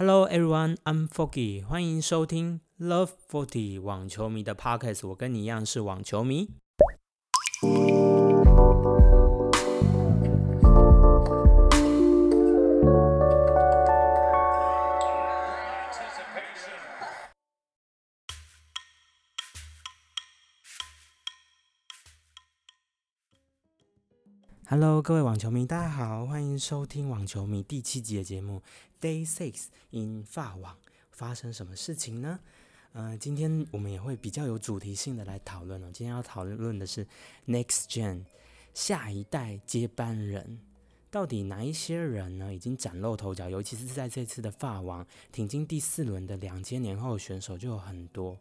Hello everyone, I'm Foggy，欢迎收听 Love Forty 网球迷的 Podcast。我跟你一样是网球迷。Hello，各位网球迷，大家好，欢迎收听网球迷第七集的节目 Day Six in 法网。发生什么事情呢？呃，今天我们也会比较有主题性的来讨论哦。今天要讨论的是 Next Gen 下一代接班人，到底哪一些人呢已经崭露头角？尤其是在这次的法网挺进第四轮的两千年后选手就有很多。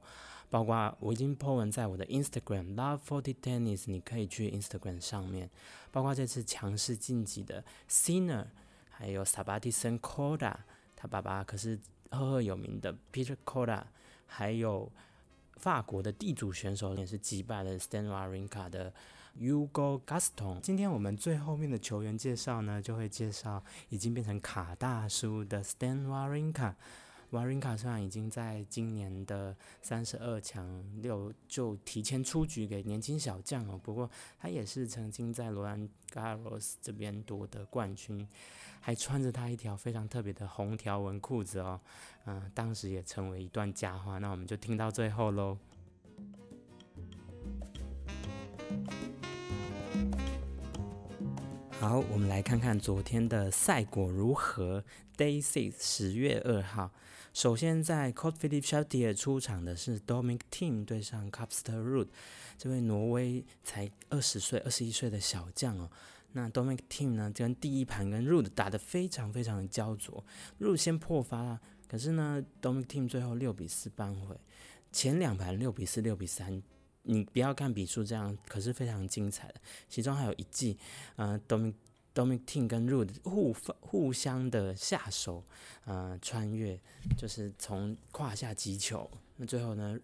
包括我已经 po 文在我的 Instagram Love Forty Tennis，你可以去 Instagram 上面。包括这次强势晋级的 Sinner，还有 Sabathia Corda，他爸爸可是赫赫有名的 Peter Corda，还有法国的地主选手也是击败了 Stan Wawrinka 的 Ugo Gaston。今天我们最后面的球员介绍呢，就会介绍已经变成卡大叔的 Stan Wawrinka。瓦林卡虽然已经在今年的三十二强六就提前出局给年轻小将哦，不过他也是曾经在罗兰加罗斯这边夺得冠军，还穿着他一条非常特别的红条纹裤子哦，嗯，当时也成为一段佳话。那我们就听到最后喽。好，我们来看看昨天的赛果如何。Day Six 十月二号。首先，在 Court Philip s h a t i e r 出场的是 Dominic Team 对上 Capster Root，这位挪威才二十岁、二十一岁的小将哦。那 Dominic Team 呢，跟第一盘跟 Root 打得非常非常的焦灼，Root 先破发了，可是呢，Dominic Team 最后六比四扳回。前两盘六比四、六比三，你不要看笔数这样，可是非常精彩的。其中还有一记，呃，Domin。Dominic Team 跟 Root 互互相的下手，呃，穿越就是从胯下击球。那最后呢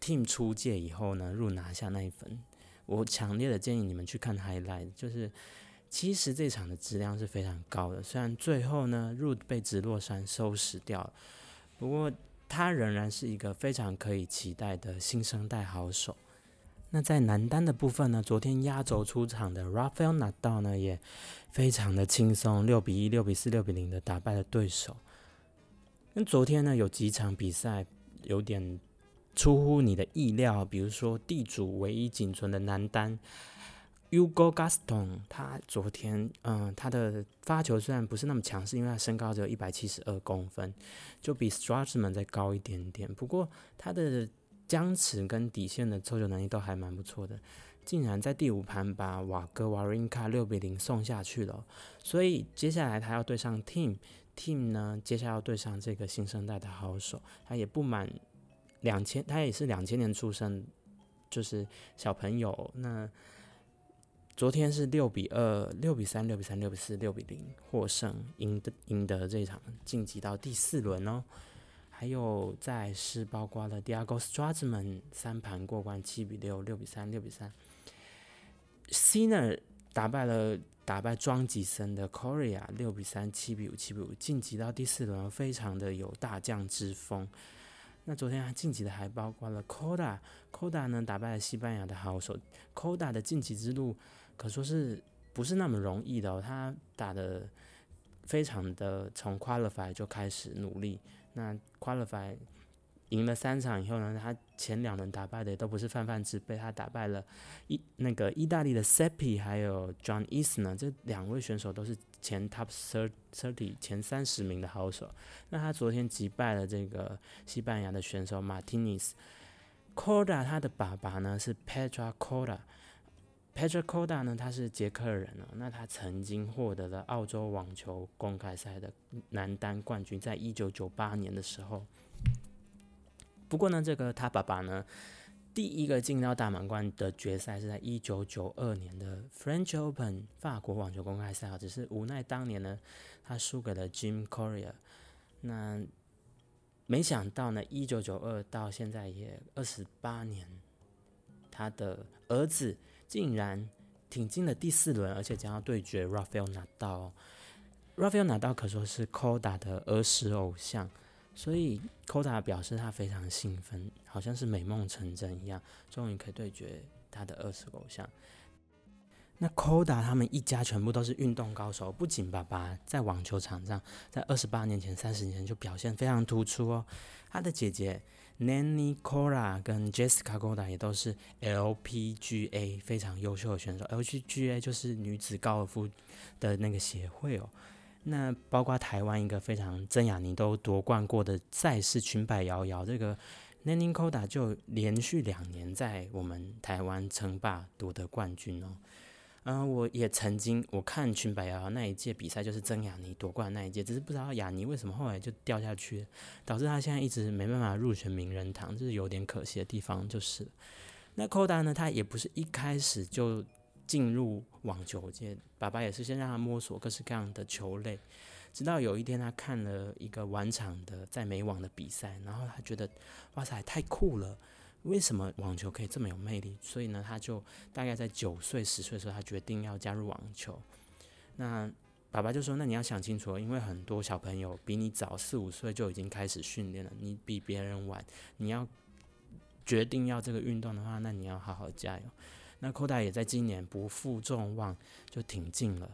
，Team 出界以后呢，Root 拿下那一分。我强烈的建议你们去看 Highlight，就是其实这场的质量是非常高的。虽然最后呢，Root 被直落山收拾掉了，不过他仍然是一个非常可以期待的新生代好手。那在男单的部分呢？昨天压轴出场的 Rafael Nadal 呢，也非常的轻松，六比一、六比四、六比零的打败了对手。那昨天呢，有几场比赛有点出乎你的意料，比如说地主唯一仅存的男单 Ugo Gaston，他昨天嗯，他的发球虽然不是那么强势，因为他身高只有一百七十二公分，就比 s t r a s m a n 再高一点点。不过他的僵持跟底线的抽球能力都还蛮不错的，竟然在第五盘把瓦格瓦林卡六比零送下去了。所以接下来他要对上 Team，Team 呢，接下来要对上这个新生代的好手，他也不满两千，他也是两千年出生，就是小朋友。那昨天是六比二、六比三、六比三、六比四、六比零获胜，赢得赢得这场晋级到第四轮哦。还有在是包括了 Diego Strazman 三盘过关七比六六比三六比三，Sinner 打败了打败庄吉森的 Korea 六比三七比五七比五晋级到第四轮，非常的有大将之风。那昨天还晋级的还包括了 Koda，Koda 呢打败了西班牙的好手，Koda 的晋级之路可说是不是那么容易的哦，他打的非常的从 Qualify 就开始努力。那 qualify 赢了三场以后呢，他前两轮打败的都不是泛泛之辈，他打败了意那个意大利的 Seppi 还有 John East 呢这两位选手都是前 top thirty 前三十名的好手。那他昨天击败了这个西班牙的选手 Martinez。Corda 他的爸爸呢是 Petra Corda。Petra Corda 呢，他是捷克人哦。那他曾经获得了澳洲网球公开赛的男单冠军，在一九九八年的时候。不过呢，这个他爸爸呢，第一个进到大满贯的决赛是在一九九二年的 French Open 法国网球公开赛啊，只是无奈当年呢，他输给了 Jim Courier。那没想到呢，一九九二到现在也二十八年，他的儿子。竟然挺进了第四轮，而且将要对决 Rafael Nadal。Rafael 拿到可说是 Koda 的儿时偶像，所以 Koda 表示他非常兴奋，好像是美梦成真一样，终于可以对决他的儿时偶像。那 Koda 他们一家全部都是运动高手，不仅爸爸在网球场上，在二十八年前、三十年前就表现非常突出哦，他的姐姐 Nanny Koda 跟 Jessica Koda 也都是 LPGA 非常优秀的选手，LPGA 就是女子高尔夫的那个协会哦。那包括台湾一个非常曾雅妮都夺冠过的赛事裙摆摇摇，这个 Nanny Koda 就连续两年在我们台湾称霸夺得冠军哦。嗯，我也曾经我看裙摆摇摇那一届比赛，就是曾雅妮夺冠那一届，只是不知道雅妮为什么后来就掉下去，导致她现在一直没办法入选名人堂，这是有点可惜的地方。就是那 Koda 呢，他也不是一开始就进入网球界，爸爸也是先让他摸索各式各样的球类，直到有一天他看了一个晚场的在美网的比赛，然后他觉得哇塞，太酷了。为什么网球可以这么有魅力？所以呢，他就大概在九岁、十岁的时候，他决定要加入网球。那爸爸就说：“那你要想清楚，因为很多小朋友比你早四五岁就已经开始训练了，你比别人晚。你要决定要这个运动的话，那你要好好加油。”那寇大也在今年不负众望，就挺进了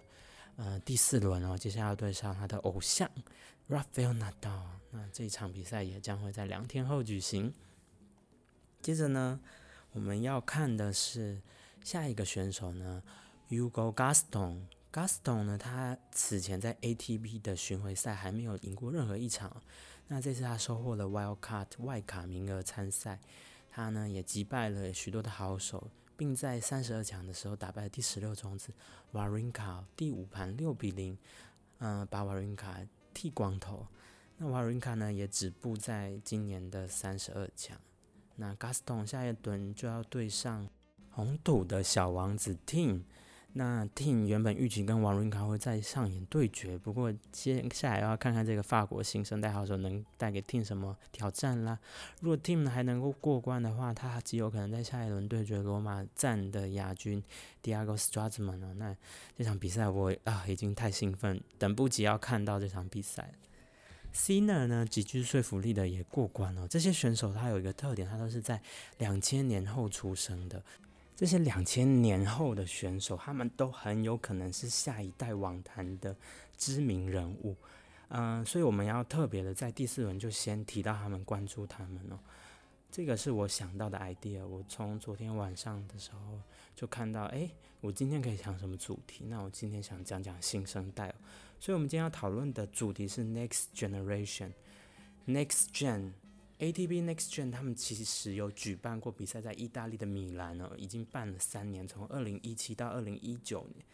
呃第四轮哦。接下来要对上他的偶像 Rafael Nadal。那这一场比赛也将会在两天后举行。接着呢，我们要看的是下一个选手呢，Ugo Gaston。Gaston 呢，他此前在 ATP 的巡回赛还没有赢过任何一场。那这次他收获了 Wild Card 外卡名额参赛，他呢也击败了许多的好手，并在三十二强的时候打败第十六种子 Warinka，第五盘六比零，嗯，把 Warinka 剃光头。那 Warinka 呢也止步在今年的三十二强。那 Gaston 下一轮就要对上红土的小王子 Team。那 Team 原本预期跟王 r 卡会再上演对决，不过接下来要看看这个法国新生代好手能带给 Team 什么挑战啦。如果 Team 还能够过关的话，他极有可能在下一轮对决罗马站的亚军 Diego Strazman 哦。那这场比赛我啊已经太兴奋，等不及要看到这场比赛。Ciner 呢，极具说服力的也过关了。这些选手他有一个特点，他都是在两千年后出生的。这些两千年后的选手，他们都很有可能是下一代网坛的知名人物。嗯，所以我们要特别的在第四轮就先提到他们，关注他们哦。这个是我想到的 idea。我从昨天晚上的时候就看到，哎，我今天可以讲什么主题？那我今天想讲讲新生代。所以，我们今天要讨论的主题是 Next Generation，Next Gen，ATP Next Gen，他们其实有举办过比赛，在意大利的米兰哦，已经办了三年，从二零一七到二零一九年。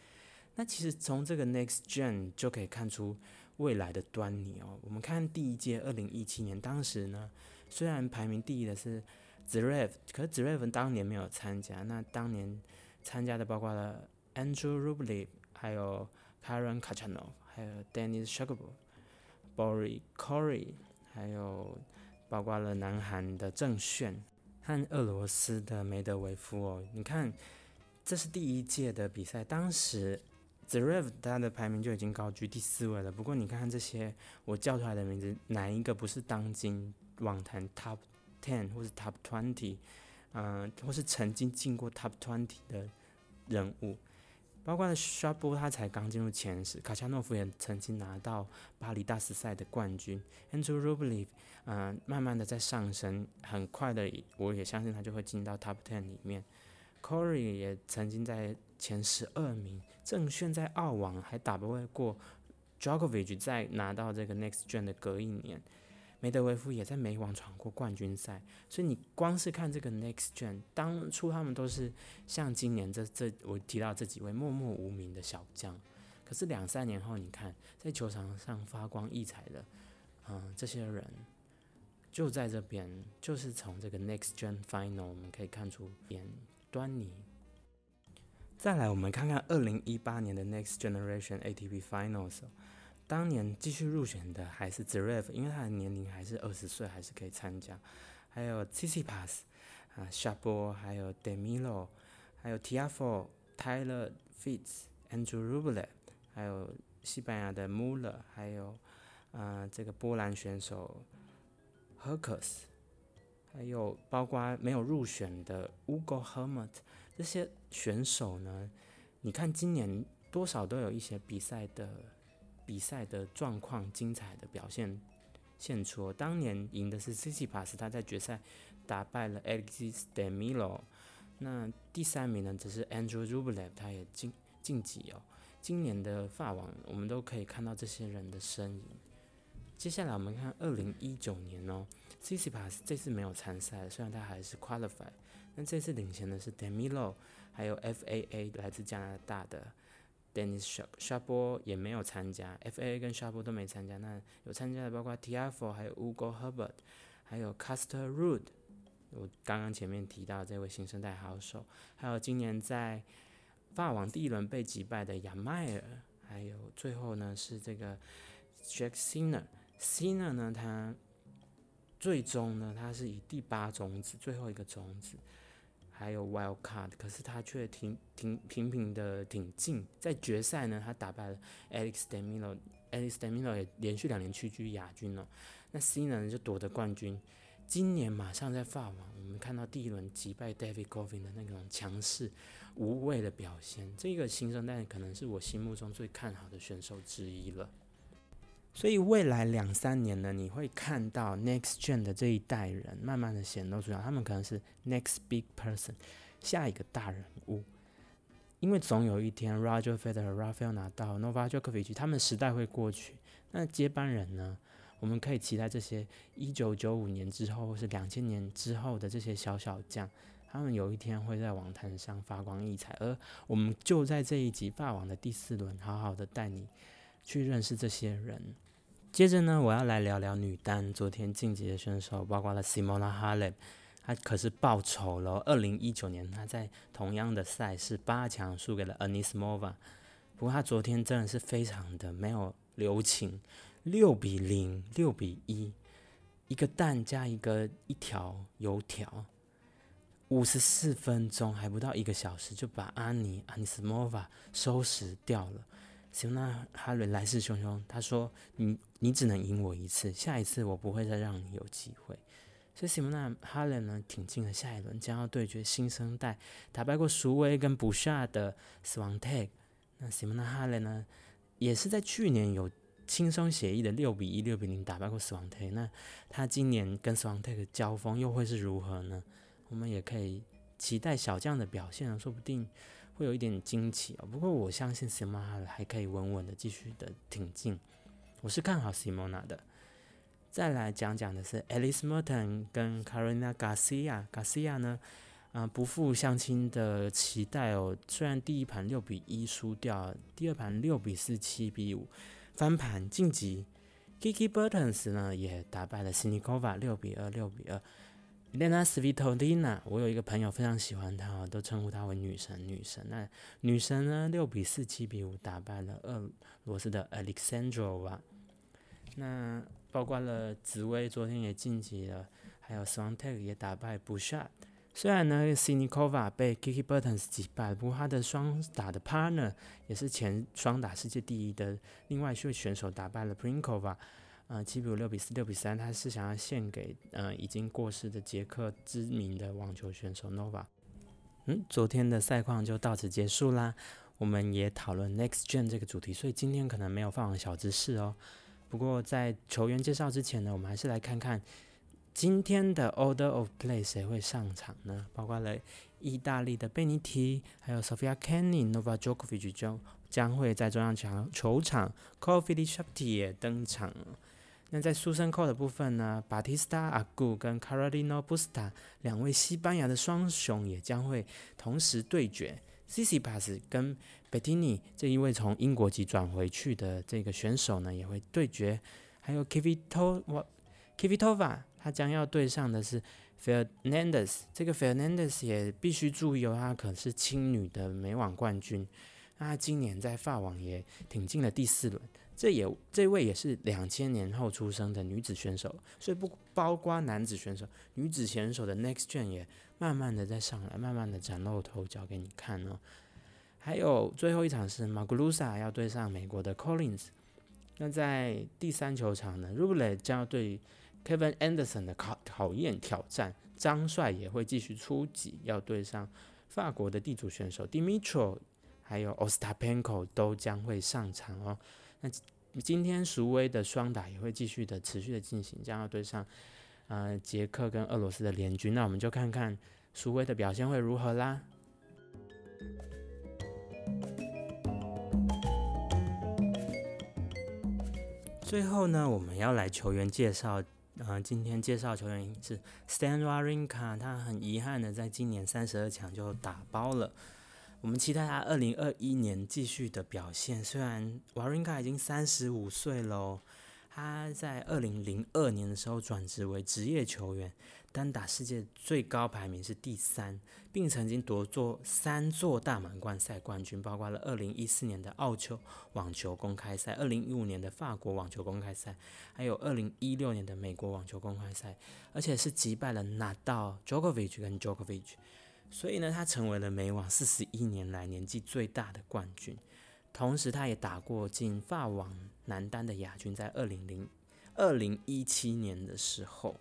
那其实从这个 Next Gen 就可以看出未来的端倪哦。我们看第一届二零一七年，当时呢，虽然排名第一的是 Zverev，可是 Zverev 当年没有参加。那当年参加的包括了 Andrew Rublev，还有 Karen Khachanov。还有 Dennis s h u g a b l Bory Corey，还有包括了南韩的郑炫和俄罗斯的梅德韦夫哦。你看，这是第一届的比赛，当时 Zverev 他的排名就已经高居第四位了。不过你看看这些我叫出来的名字，哪一个不是当今网坛 Top Ten 或是 Top Twenty，嗯，或是曾经进过 Top Twenty 的人物？包括 s h a b 他才刚进入前十，卡恰诺夫也曾经拿到巴黎大师赛的冠军，Andrew Rublev，嗯，慢慢的在上升，很快的，我也相信他就会进到 Top Ten 里面。Corey 也曾经在前十二名，郑炫在澳网还打不过 Djokovic，在拿到这个 Next Gen 的隔一年。梅德韦夫也在美网闯过冠军赛，所以你光是看这个 Next Gen，当初他们都是像今年这这我提到这几位默默无名的小将，可是两三年后，你看在球场上发光异彩的，嗯，这些人就在这边，就是从这个 Next Gen Final 我们可以看出点端倪。再来，我们看看二零一八年的 Next Generation ATP Finals。当年继续入选的还是 z e r e v 因为他的年龄还是二十岁，还是可以参加。还有 Tsitsipas 啊 s h a b o 还有 Demilo，还有 Tiafoe、Tyler Fitz、Andrew Rublev，还有西班牙的 Muller，还有呃这个波兰选手 Herkus，还有包括没有入选的 Ugo Hermit 这些选手呢，你看今年多少都有一些比赛的比赛的状况精彩的表现现出。当年赢的是 c c p a s 他在决赛打败了 Alexis de Milo。那第三名呢，只是 Andrew Rublev，他也晋晋级哦。今年的法网，我们都可以看到这些人的身影。接下来我们看二零一九年哦 c c p a s 这次没有参赛，虽然他还是 qualified，但这次领先的是 Demilo，还有 FAA 来自加拿大的 Dennis s h a p o 也没有参加，FAA 跟 Shabu 都没参加。那有参加的包括 Tiafo，还有 Ugo Herbert，还有 Caster Ruud。我刚刚前面提到这位新生代好手，还有今年在法网第一轮被击败的亚迈尔，还有最后呢是这个 Jack Sinner。Sinner 呢，他最终呢他是以第八种子，最后一个种子，还有 Wild Card，可是他却挺挺平平的挺进，在决赛呢他打败了 Alex d e m i l o a l e x d e m i l o 也连续两年屈居亚军了，那 C 呢就夺得冠军。今年马上在法网，我们看到第一轮击败 David Goffin 的那种强势无畏的表现，这个新生代可能是我心目中最看好的选手之一了。所以未来两三年呢，你会看到 Next Gen 的这一代人慢慢的显露出来，他们可能是 Next Big Person，下一个大人物。因为总有一天，Roger Federer、Rafael 拿到、n o v a Djokovic，他们时代会过去，那接班人呢？我们可以期待这些一九九五年之后，或是两千年之后的这些小小将，他们有一天会在网坛上发光溢彩。而我们就在这一集霸王的第四轮，好好的带你去认识这些人。接着呢，我要来聊聊女单。昨天晋级的选手包括了 Simona Halep，她可是报仇了。二零一九年她在同样的赛事八强输给了 Anis Mova 不过她昨天真的是非常的没有留情。六比零，六比一，一个蛋加一个一条油条，五十四分钟还不到一个小时就把阿尼阿尼斯莫瓦收拾掉了。行，那哈伦来势汹汹，他说：“你你只能赢我一次，下一次我不会再让你有机会。”所以西蒙娜哈伦呢挺进了下一轮，将要对决新生代打败过苏威跟布夏的死亡 tag。那西蒙娜哈伦呢也是在去年有。轻松写意的六比一、六比零打败过死亡 T，那他今年跟死亡 T 的交锋又会是如何呢？我们也可以期待小将的表现啊，说不定会有一点惊奇哦。不过我相信 Simona 还可以稳稳的继续的挺进，我是看好 Simona 的。再来讲讲的是 Alice Merton 跟 Carolina Garcia，Garcia 呢，啊不负相亲的期待哦，虽然第一盘六比一输掉，第二盘六比四、七比五。翻盘晋级，Kiki Bertens 呢也打败了 Sinikova 六比二六比二，Lena Svitolina 我有一个朋友非常喜欢她，都称呼她为女神女神。那女神呢六比四七比五打败了俄罗斯的 Alexandrova，那包括了紫薇昨天也晋级了，还有 Swantek 也打败 Bouchard。虽然呢，Sinikova 被 Kiki Bertens 击败，不过他的双打的 partner 也是前双打世界第一的另外一位选手打败了 Prinkova，呃，七比五、六比四、六比三，他是想要献给呃已经过世的捷克知名的网球选手 Nova。嗯，昨天的赛况就到此结束啦。我们也讨论 Next Gen 这个主题，所以今天可能没有放小知识哦。不过在球员介绍之前呢，我们还是来看看。今天的 Order of Play 谁会上场呢？包括了意大利的贝尼提，还有 Sofia Kenin、Nova Djokovic 将将会在中央球球场 c o f i l i s h a p t i 也登场。那在苏森扣的部分呢，Batista Agu 跟 Carolina Busta 两位西班牙的双雄也将会同时对决。c c p a s 跟 Bettini 这一位从英国籍转回去的这个选手呢，也会对决。还有 Kvitova Kvitova。他将要对上的是 Fernandez，这个 Fernandez 也必须注意哦，他可是青女的美网冠军，那他今年在法网也挺进了第四轮，这也这位也是两千年后出生的女子选手，所以不包括男子选手，女子选手的 Next Gen 也慢慢的在上来，慢慢的崭露头角给你看哦。还有最后一场是 Magulusa 要对上美国的 Collins。那在第三球场呢 r u b l e 将要对 Kevin Anderson 的考考验挑战，张帅也会继续出击，要对上法国的地主选手 Dimitro，还有 Ostapenko 都将会上场哦。那今天苏威的双打也会继续的持续的进行，将要对上呃捷克跟俄罗斯的联军，那我们就看看苏威的表现会如何啦。最后呢，我们要来球员介绍。嗯，今天介绍球员是 Stan Wawrinka，他很遗憾的在今年三十二强就打包了。我们期待他二零二一年继续的表现。虽然瓦瑞卡已经三十五岁喽，他在二零零二年的时候转职为职业球员。单打世界最高排名是第三，并曾经夺做三座大满贯赛冠军，包括了二零一四年的澳洲网球公开赛、二零一五年的法国网球公开赛，还有二零一六年的美国网球公开赛，而且是击败了纳到、Djokovic 跟 Jokovic 所以呢，他成为了美网四十一年来年纪最大的冠军。同时，他也打过进法网男单的亚军，在二零零二零一七年的时候，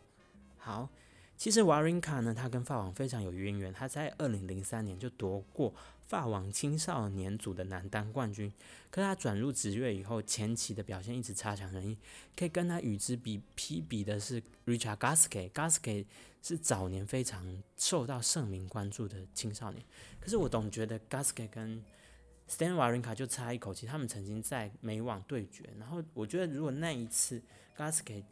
好。其实瓦林卡呢，他跟法网非常有渊源。他在二零零三年就夺过法网青少年组的男单冠军。可他转入职业以后，前期的表现一直差强人意。可以跟他与之比匹比的是 Richard Gasquet。Gasquet 是早年非常受到盛名关注的青少年。可是我总觉得 Gasquet 跟 Stan Wawrinka 就差一口气。他们曾经在美网对决，然后我觉得如果那一次 Gasquet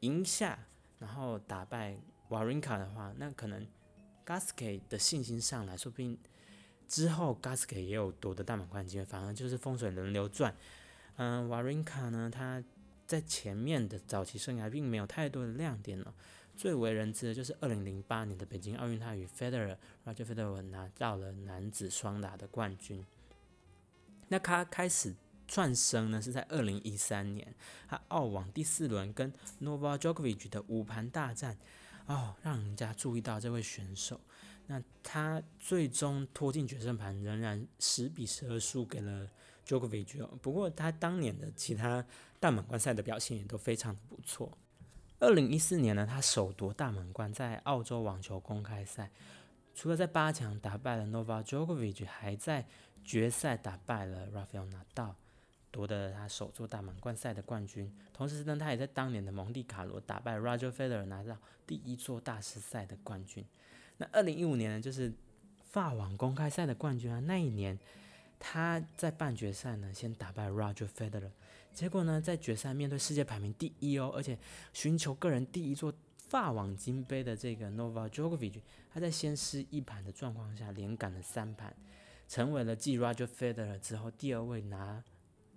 赢下，然后打败。瓦林卡的话，那可能 Gasquet 的信心上来说不定之后 Gasquet 也有夺得大满贯机会，反而就是风水轮流转。嗯，瓦林卡呢，他在前面的早期生涯并没有太多的亮点了，最为人知的就是二零零八年的北京奥运，他与 Federer Roger Federer 拿到了男子双打的冠军。那他开始窜升呢，是在二零一三年，他澳网第四轮跟 Novak Djokovic 的五盘大战。哦，让人家注意到这位选手，那他最终拖进决胜盘，仍然十比十二输给了 Djokovic。不过他当年的其他大满贯赛的表现也都非常的不错。二零一四年呢，他首夺大满贯，在澳洲网球公开赛，除了在八强打败了 Novak Djokovic，还在决赛打败了 Rafael Nadal。夺得了他首座大满贯赛的冠军，同时呢，他也在当年的蒙地卡罗打败 Roger Federer 拿到第一座大师赛的冠军。那二零一五年呢，就是法网公开赛的冠军啊。那一年他在半决赛呢，先打败 Roger Federer，结果呢，在决赛面对世界排名第一哦，而且寻求个人第一座法网金杯的这个 Novak Djokovic，他在先失一盘的状况下，连赶了三盘，成为了继 Roger Federer 之后第二位拿。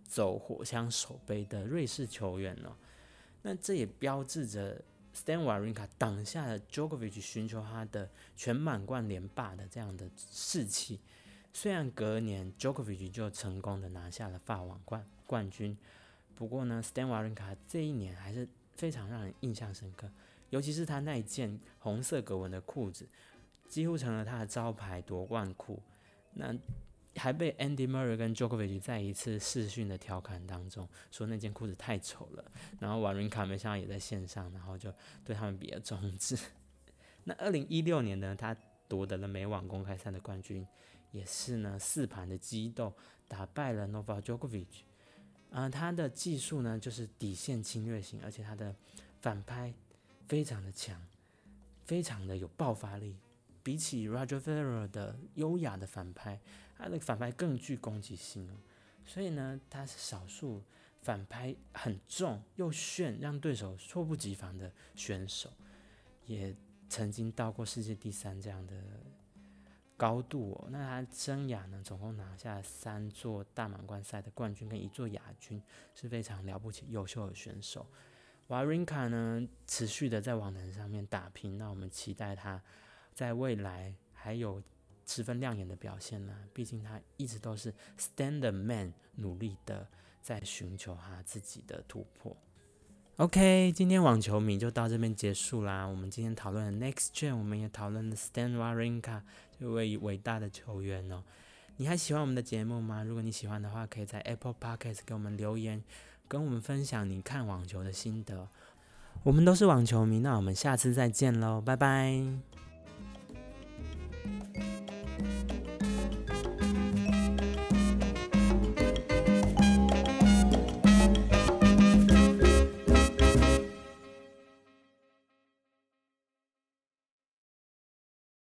走火枪手杯的瑞士球员呢？那这也标志着 Stan Wawrinka 挡下了 Djokovic 寻求他的全满贯连霸的这样的士气。虽然隔年 Djokovic 就成功的拿下了法网冠冠军，不过呢，Stan Wawrinka 这一年还是非常让人印象深刻，尤其是他那一件红色格纹的裤子，几乎成了他的招牌夺冠裤。那还被 Andy Murray 跟 Djokovic 在一次视讯的调侃当中说那件裤子太丑了，然后瓦伦卡没想到也在线上，然后就对他们比了中指。那二零一六年呢，他夺得了美网公开赛的冠军，也是呢四盘的激斗打败了 Novak Djokovic。啊，他的技术呢就是底线侵略型，而且他的反拍非常的强，非常的有爆发力。比起 Roger Federer 的优雅的反拍，他的反拍更具攻击性哦。所以呢，他是少数反拍很重又炫，让对手猝不及防的选手。也曾经到过世界第三这样的高度哦。那他生涯呢，总共拿下三座大满贯赛的冠军跟一座亚军，是非常了不起、优秀的选手。瓦林卡呢，持续的在网坛上面打拼，那我们期待他。在未来还有十分亮眼的表现呢，毕竟他一直都是 stand man，努力的在寻求他自己的突破。OK，今天网球迷就到这边结束啦。我们今天讨论的 Next Gen，我们也讨论了 Stan Wawrinka 这位伟大的球员哦。你还喜欢我们的节目吗？如果你喜欢的话，可以在 Apple Podcast 给我们留言，跟我们分享你看网球的心得。我们都是网球迷，那我们下次再见喽，拜拜。